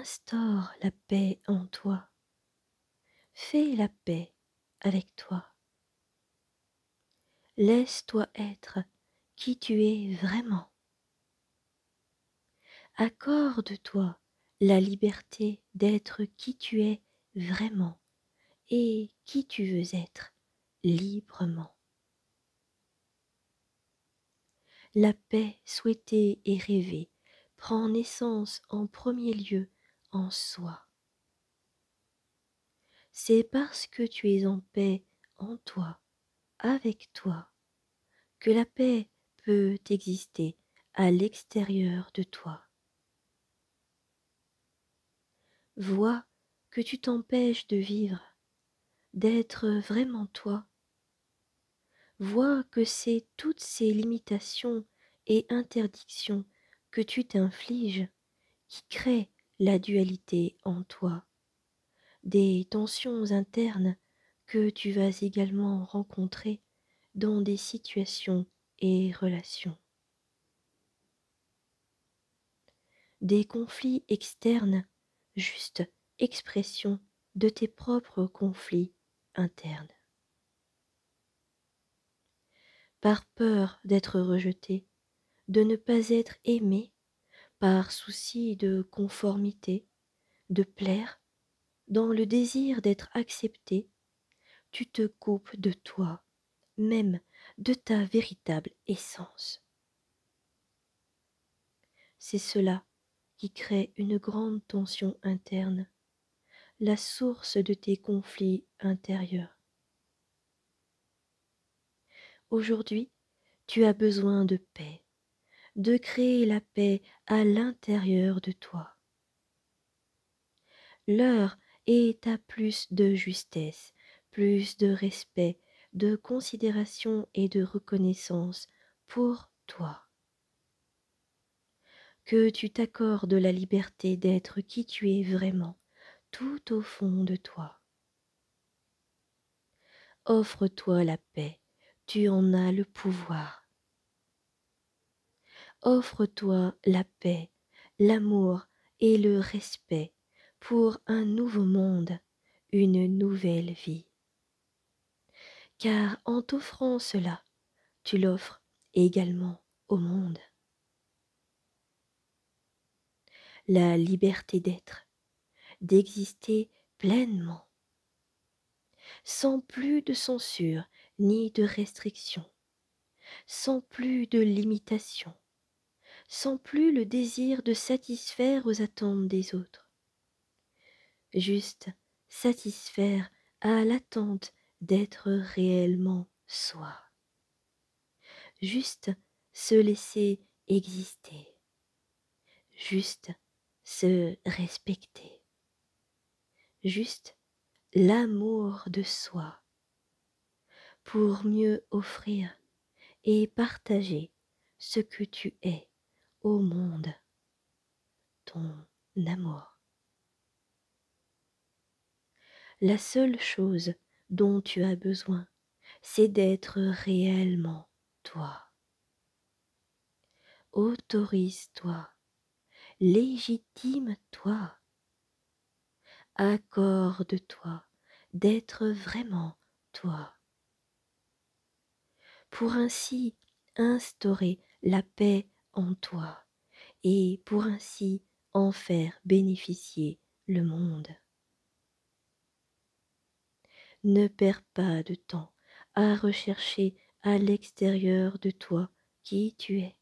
instaure la paix en toi. Fais la paix avec toi. Laisse-toi être qui tu es vraiment. Accorde-toi la liberté d'être qui tu es vraiment et qui tu veux être librement. La paix souhaitée et rêvée prend naissance en premier lieu en soi. C'est parce que tu es en paix en toi, avec toi, que la paix peut exister à l'extérieur de toi. Vois que tu t'empêches de vivre, d'être vraiment toi. Vois que c'est toutes ces limitations et interdictions que tu t'infliges qui créent la dualité en toi, des tensions internes que tu vas également rencontrer dans des situations et relations. Des conflits externes, juste expression de tes propres conflits internes. Par peur d'être rejeté, de ne pas être aimé, par souci de conformité, de plaire, dans le désir d'être accepté, tu te coupes de toi même de ta véritable essence. C'est cela qui crée une grande tension interne, la source de tes conflits intérieurs. Aujourd'hui, tu as besoin de paix, de créer la paix à l'intérieur de toi. L'heure est à plus de justesse, plus de respect, de considération et de reconnaissance pour toi. Que tu t'accordes la liberté d'être qui tu es vraiment, tout au fond de toi. Offre-toi la paix, tu en as le pouvoir. Offre-toi la paix, l'amour et le respect pour un nouveau monde, une nouvelle vie car en t'offrant cela, tu l'offres également au monde. La liberté d'être, d'exister pleinement, sans plus de censure ni de restriction, sans plus de limitation, sans plus le désir de satisfaire aux attentes des autres, juste satisfaire à l'attente d'être réellement soi. Juste se laisser exister. Juste se respecter. Juste l'amour de soi pour mieux offrir et partager ce que tu es au monde, ton amour. La seule chose dont tu as besoin, c'est d'être réellement toi. Autorise-toi, légitime-toi, accorde-toi d'être vraiment toi. Pour ainsi instaurer la paix en toi et pour ainsi en faire bénéficier le monde. Ne perds pas de temps à rechercher à l'extérieur de toi qui tu es.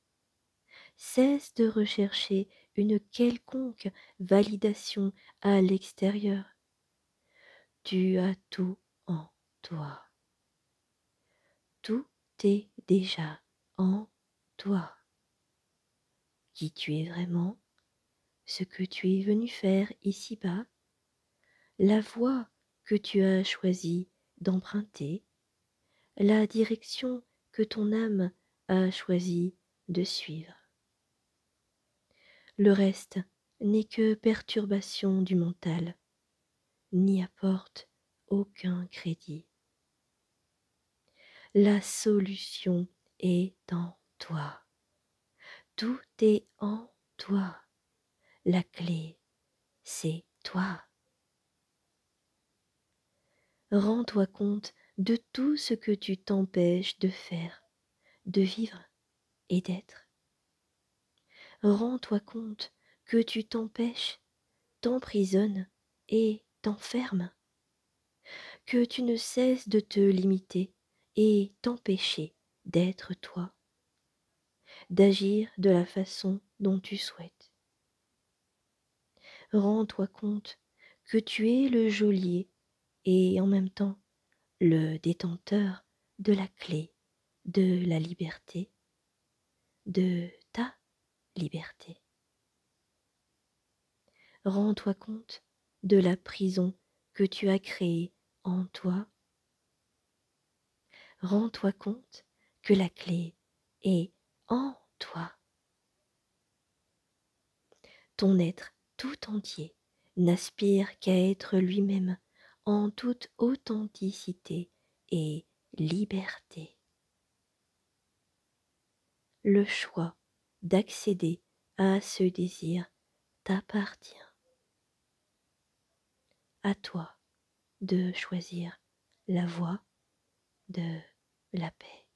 Cesse de rechercher une quelconque validation à l'extérieur. Tu as tout en toi. Tout est déjà en toi. Qui tu es vraiment, ce que tu es venu faire ici-bas, la voie que tu as choisi d'emprunter, la direction que ton âme a choisi de suivre. Le reste n'est que perturbation du mental, n'y apporte aucun crédit. La solution est en toi. Tout est en toi. La clé, c'est toi. Rends-toi compte de tout ce que tu t'empêches de faire, de vivre et d'être. Rends-toi compte que tu t'empêches, t'emprisonnes et t'enfermes, que tu ne cesses de te limiter et t'empêcher d'être toi, d'agir de la façon dont tu souhaites. Rends-toi compte que tu es le geôlier et en même temps le détenteur de la clé de la liberté, de ta liberté. Rends-toi compte de la prison que tu as créée en toi. Rends-toi compte que la clé est en toi. Ton être tout entier n'aspire qu'à être lui-même en toute authenticité et liberté. Le choix d'accéder à ce désir t'appartient. À toi de choisir la voie de la paix.